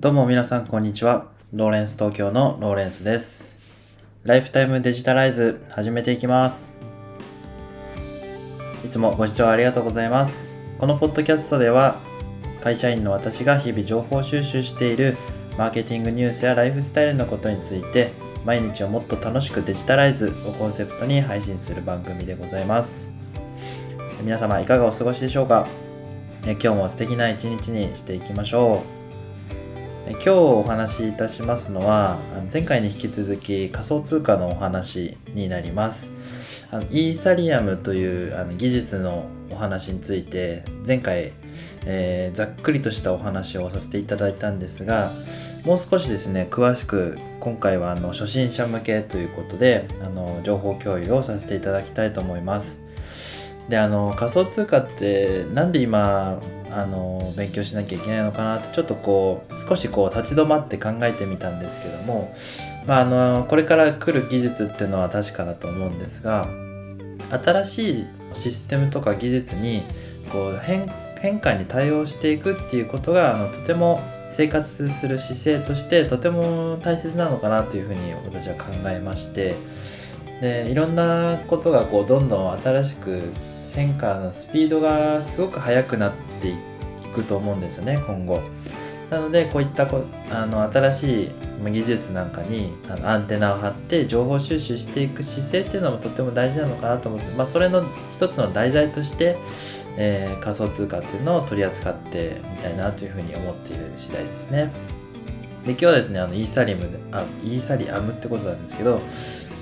どうも皆さんこんにちは。ローレンス東京のローレンスです。ライフタイムデジタライズ始めていきます。いつもご視聴ありがとうございます。このポッドキャストでは会社員の私が日々情報収集しているマーケティングニュースやライフスタイルのことについて毎日をもっと楽しくデジタライズをコンセプトに配信する番組でございます。皆様いかがお過ごしでしょうか？え今日も素敵な一日にしていきましょう。今日お話しいたしますのは前回に引き続き仮想通貨のお話になります。あのイーサリアムというあの技術のお話について前回、えーざっくりとしたお話をさせていただいたんですがもう少しですね詳しく今回はあの初心者向けということであの情報共有をさせていただきたいと思います。であの仮想通貨ってなんで今あの勉強しなきゃいけないのかなってちょっとこう少しこう立ち止まって考えてみたんですけども、まあ、あのこれから来る技術っていうのは確かだと思うんですが新しいシステムとか技術にこう変変化に対応していくっていうことがあのとても生活する姿勢としてとても大切なのかなというふうに私は考えましてでいろんなことがこうどんどん新しく変化のスピードがすごく速くなっていくと思うんですよね今後。なのでこういったこあの新しい技術なんかにあのアンテナを張って情報収集していく姿勢っていうのもとっても大事なのかなと思って、まあ、それの一つの題材として、えー仮想通貨っていうのを取り扱ってみたいなというふうに思っている次第ですね。で今日はですねあのイーサリムあイーサリアムってことなんですけど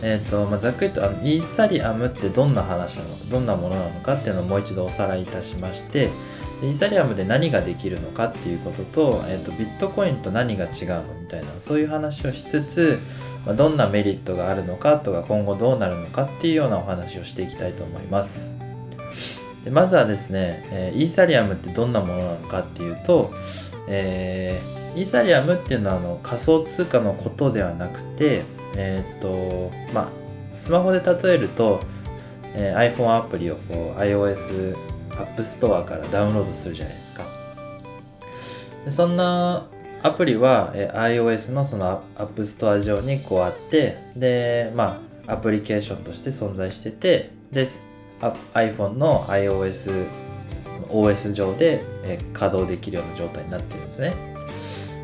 えーとまあ、ざっくりとあのイーサリアムってどんな話なのかどんなものなのかっていうのをもう一度おさらいいたしましてイーサリアムで何ができるのかっていうことと,、えー、とビットコインと何が違うのみたいなそういう話をしつつ、まあ、どんなメリットがあるのかとか今後どうなるのかっていうようなお話をしていきたいと思います。でまずはですね、えーイーサリアムってどんなものなのかっていうと、えーイーサリアムっていうのはあの仮想通貨のことではなくてえーっとまあスマホで例えると、えー iPhone アプリをこう iOS アップストアからダウンロードするじゃないですか。でそんなアプリは、えー iOS のその App Store 上にこうあってでまあアプリケーションとして存在しててで iPhone の iOS その OS 上で、えー稼働できるような状態になってるんですね。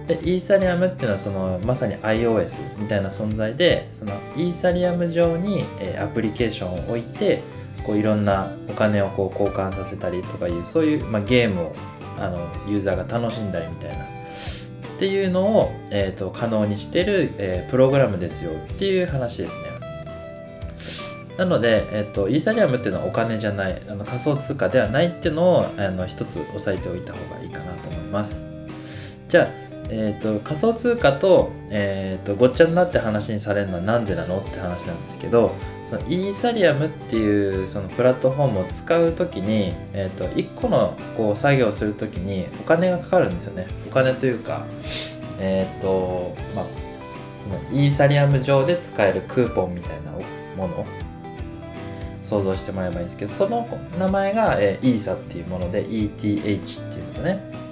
でイーサリアムっていうのはそのまさに iOS みたいな存在でそのイーサリアム上に、えーアプリケーションを置いてこういろんなお金をこう交換させたりとかいうそういう、まあ、ゲームをあのユーザーが楽しんだりみたいなっていうのを、えー、と可能にしてる、えープログラムですよっていう話ですね。なので、えっと、イーサリアムっていうのはお金じゃないあの仮想通貨ではないっていうのをあの一つ押さえておいた方がいいかなと思います。じゃあ、えっと仮想通貨と,、えっとごっちゃになって話にされるのはなんでなのって話なんですけどそのイーサリアムっていうそのプラットフォームを使う時に、えっと1個のこう作業をする時にお金がかかるんですよね。お金というか、えっとまあ、そのイーサリアム上で使えるクーポンみたいなもの想像してもらえばいいんですけどその名前が、えー、イーサっていうもので ETH っていうんですかね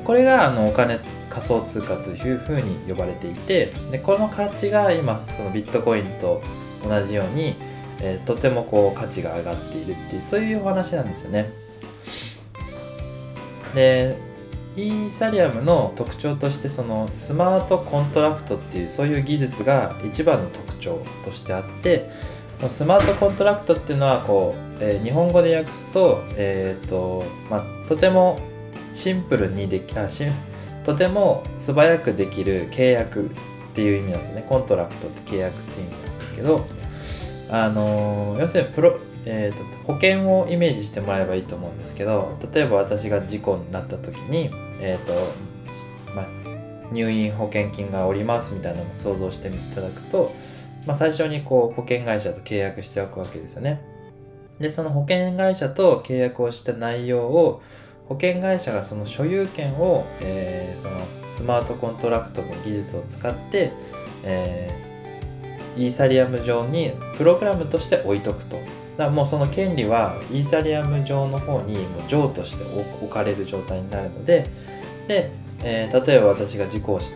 これがあのお金仮想通貨というふうに呼ばれていてでこの価値が今そのビットコインと同じように、えーとてもこう価値が上がっているっていうそういうお話なんですよね。でイーサリアムの特徴としてそのスマートコントラクトっていうそういう技術が一番の特徴としてあってスマートコントラクトっていうのはこう、えー日本語で訳すと,、えーとまあ、とてもシンプルにできあしとても素早くできる契約っていう意味なんですね contract って契約っていう意味なんですけどあの要するにプロ、えーと保険をイメージしてもらえばいいと思うんですけど例えば私が事故になった時に、えーとま、入院保険金がおりますみたいなのを想像していただくと、ま、最初にこう保険会社と契約しておくわけですよね。でその保険会社と契約をした内容を保険会社がその所有権を、えーそのスマートコントラクトの技術を使って、えーイーサリアム上にプログラムとして置いとくと。だからもうその権利はイーサリアム上の方にもう譲渡して置かれる状態になるので、で、えー、例えば私が事故し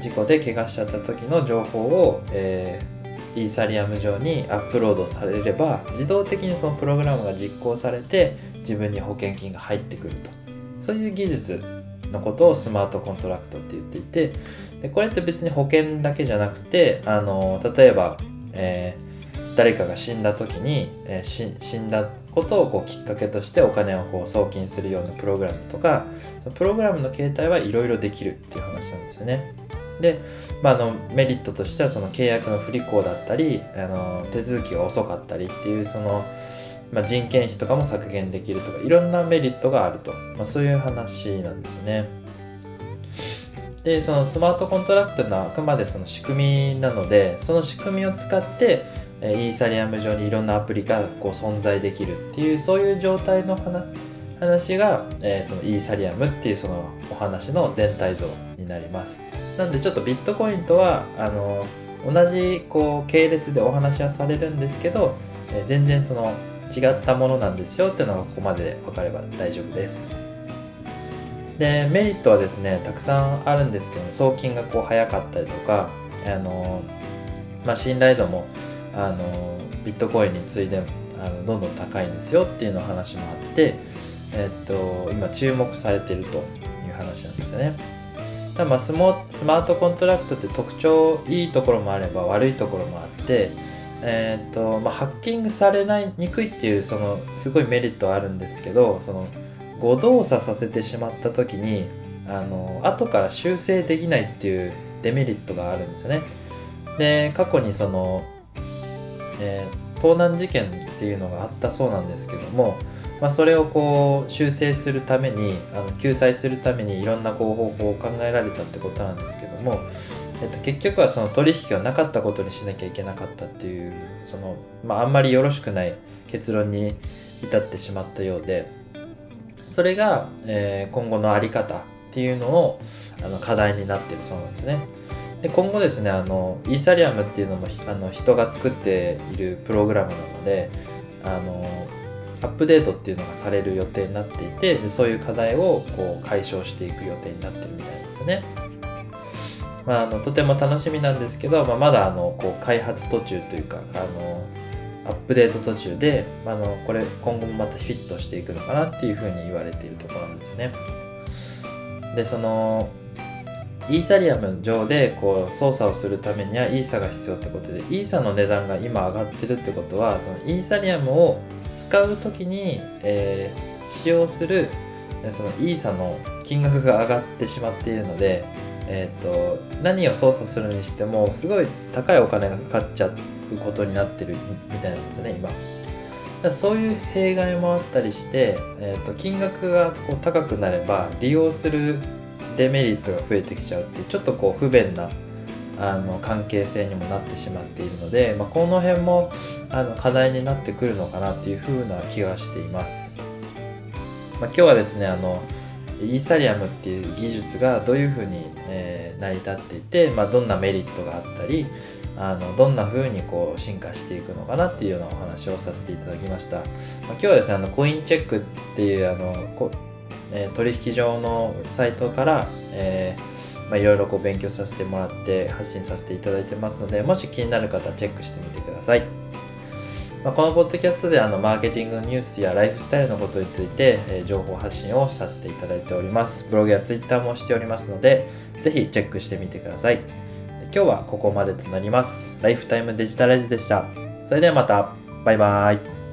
事故で怪我しちゃった時の情報を、えー、イーサリアム上にアップロードされれば自動的にそのプログラムが実行されて自分に保険金が入ってくるとそういう技術のことをスマートコントラクトって言っていてでこれって別に保険だけじゃなくてあの例えば、えー、誰かが死んだ時に、えー、死んだことをこうきっかけとしてお金をこう送金するようなプログラムとかそのプログラムの形態はいろいろできるっていう話なんですよね。で、まあ、あのメリットとしてはその契約の不履行だったりあの手続きが遅かったりっていうその、まあ、人件費とかも削減できるとかいろんなメリットがあると、まあ、そういう話なんですよね。でそのスマートコントラクトのはあくまでその仕組みなのでその仕組みを使ってイーサリアム上にいろんなアプリがこう存在できるっていうそういう状態の話が、えー、そのイーサリアムっていうそのお話の全体像になりますなんでちょっとビットコインとはあの同じこう系列でお話はされるんですけど、え、全然その違ったものなんですよっていうのがここまで分かれば大丈夫ですでメリットはですねたくさんあるんですけど送金がこう早かったりとかあの、まあ、信頼度もあのビットコインに次いであのどんどん高いんですよっていうの話もあって、えっと、今注目されてるという話なんですよね。ただまあスモスマートコントラクトって特徴いいところもあれば悪いところもあって、えーとまあ、ハッキングされないにくいっていうそのすごいメリットはあるんですけどその誤動作させてしまった時にあの後から修正できないっていうデメリットがあるんですよね。で過去にその、えー、盗難事件っていうのがあったそうなんですけどもまあ、それをこう修正するためにあの救済するためにいろんなこう方法を考えられたってことなんですけども、えっと、結局はその取引がなかったことにしなきゃいけなかったっていうその、まあ、あんまりよろしくない結論に至ってしまったようでそれが、えー、今後の在り方っていうのをあの課題になってるそうなんですね。で今後ですねあのイーサリアムっていうのもあの人が作っているプログラムなのであのアップデートっていうのがされる予定になっていてでそういう課題をこう解消していく予定になってるみたいですよね。まあ、あのとても楽しみなんですけど、まあ、まだあのこう開発途中というかあのアップデート途中で、まあ、のこれ今後もまたフィットしていくのかなっていうふうに言われているところなんですよね。でそのイーサリアム上でこう操作をするためにはイーサが必要ってことでイーサの値段が今上がってるってことはそのイーサリアムを使う時に、えー、使用するそのイーサの金額が上がってしまっているので、えーと、何を操作するにしてもすごい高いお金がかかっちゃうことになってるみたいなんですよね今。そういう弊害もあったりして、えーと、金額がこう高くなれば利用するデメリットが増えてきちゃうっていうちょっとこう不便なあの関係性にもなってしまっているので、まあ、この辺もあの課題になってくるのかなっていうふうな気がしています。まあ、今日はですねあのイーサリアムっていう技術がどういうふうに、えー、成り立っていて、まあ、どんなメリットがあったりあのどんな風にこう進化していくのかなっていうようなお話をさせていただきました、まあ、今日はですねあのコインチェックっていうあの、えー、取引上のサイトから、えーまあ、いろいろこう勉強させてもらって発信させていただいてますので、もし気になる方チェックしてみてください。まあ、このポッドキャストであのマーケティングニュースやライフスタイルのことについて、えー、情報発信をさせていただいております。ブログやツイッターもしておりますので、ぜひチェックしてみてください。今日はここまでとなります。ライフタイムデジタライズでした。それではまた。バイバーイ。